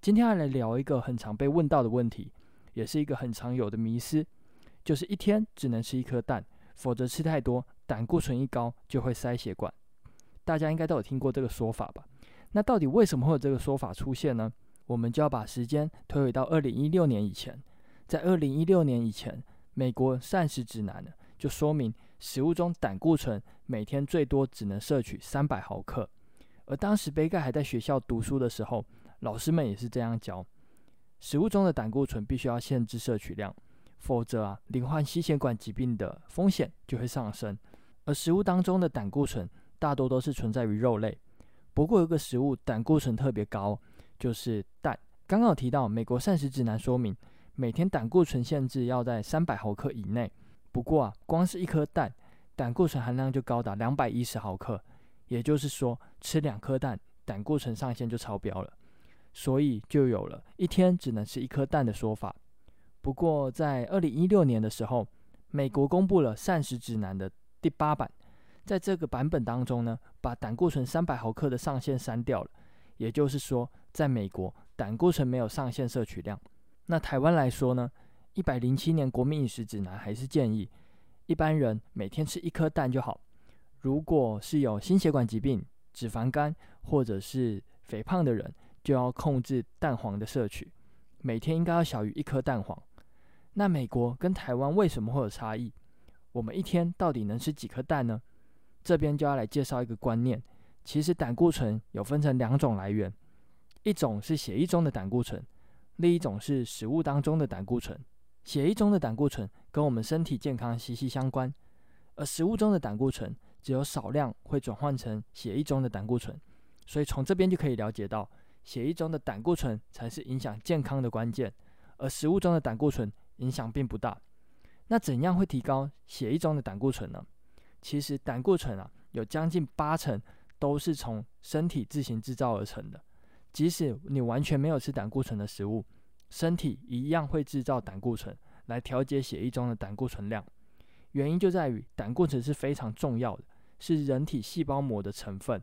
今天要来聊一个很常被问到的问题，也是一个很常有的迷思，就是一天只能吃一颗蛋。否则吃太多，胆固醇一高就会塞血管。大家应该都有听过这个说法吧？那到底为什么会有这个说法出现呢？我们就要把时间推回到二零一六年以前。在二零一六年以前，美国膳食指南呢就说明食物中胆固醇每天最多只能摄取三百毫克。而当时杯盖还在学校读书的时候，老师们也是这样教：食物中的胆固醇必须要限制摄取量。否则啊，罹患心血管疾病的风险就会上升。而食物当中的胆固醇大多都是存在于肉类。不过有个食物胆固醇特别高，就是蛋。刚刚有提到，美国膳食指南说明每天胆固醇限制要在三百毫克以内。不过啊，光是一颗蛋，胆固醇含量就高达两百一十毫克。也就是说，吃两颗蛋，胆固醇上限就超标了。所以就有了一天只能吃一颗蛋的说法。不过，在二零一六年的时候，美国公布了膳食指南的第八版，在这个版本当中呢，把胆固醇三百毫克的上限删掉了。也就是说，在美国，胆固醇没有上限摄取量。那台湾来说呢，一百零七年国民饮食指南还是建议一般人每天吃一颗蛋就好。如果是有心血管疾病、脂肪肝或者是肥胖的人，就要控制蛋黄的摄取，每天应该要小于一颗蛋黄。那美国跟台湾为什么会有差异？我们一天到底能吃几颗蛋呢？这边就要来介绍一个观念。其实胆固醇有分成两种来源，一种是血液中的胆固醇，另一种是食物当中的胆固醇。血液中的胆固醇跟我们身体健康息息相关，而食物中的胆固醇只有少量会转换成血液中的胆固醇。所以从这边就可以了解到，血液中的胆固醇才是影响健康的关键，而食物中的胆固醇。影响并不大。那怎样会提高血液中的胆固醇呢？其实胆固醇啊，有将近八成都是从身体自行制造而成的。即使你完全没有吃胆固醇的食物，身体一样会制造胆固醇来调节血液中的胆固醇量。原因就在于胆固醇是非常重要的，是人体细胞膜的成分。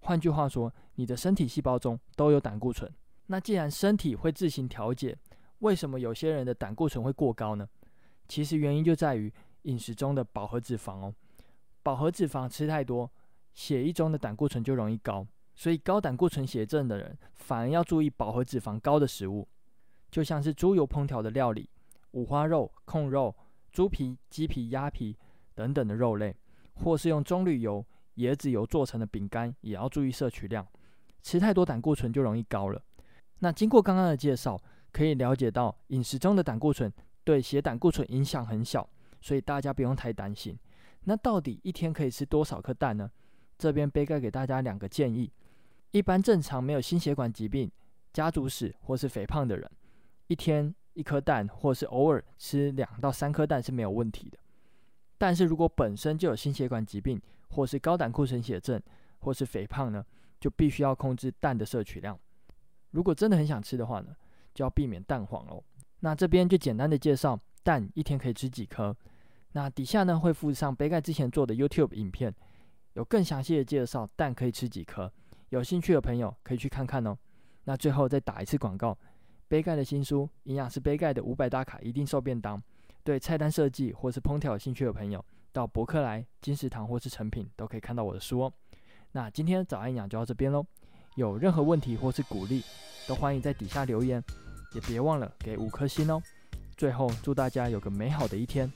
换句话说，你的身体细胞中都有胆固醇。那既然身体会自行调节，为什么有些人的胆固醇会过高呢？其实原因就在于饮食中的饱和脂肪哦。饱和脂肪吃太多，血液中的胆固醇就容易高。所以高胆固醇血症的人反而要注意饱和脂肪高的食物，就像是猪油烹调的料理、五花肉、控肉、猪皮、鸡皮、鸭皮等等的肉类，或是用棕榈油、椰子油做成的饼干，也要注意摄取量。吃太多胆固醇就容易高了。那经过刚刚的介绍。可以了解到，饮食中的胆固醇对血胆固醇影响很小，所以大家不用太担心。那到底一天可以吃多少颗蛋呢？这边杯盖给大家两个建议：一般正常没有心血管疾病、家族史或是肥胖的人，一天一颗蛋，或是偶尔吃两到三颗蛋是没有问题的。但是如果本身就有心血管疾病，或是高胆固醇血症，或是肥胖呢，就必须要控制蛋的摄取量。如果真的很想吃的话呢，就要避免蛋黄哦。那这边就简单的介绍蛋一天可以吃几颗。那底下呢会附上杯盖之前做的 YouTube 影片，有更详细的介绍蛋可以吃几颗。有兴趣的朋友可以去看看哦。那最后再打一次广告，杯盖的新书《营养师杯盖的五百大卡一定瘦便当》，对菜单设计或是烹调有兴趣的朋友，到博客来、金石堂或是成品都可以看到我的书哦。那今天早安养就到这边喽。有任何问题或是鼓励，都欢迎在底下留言。也别忘了给五颗星哦！最后，祝大家有个美好的一天。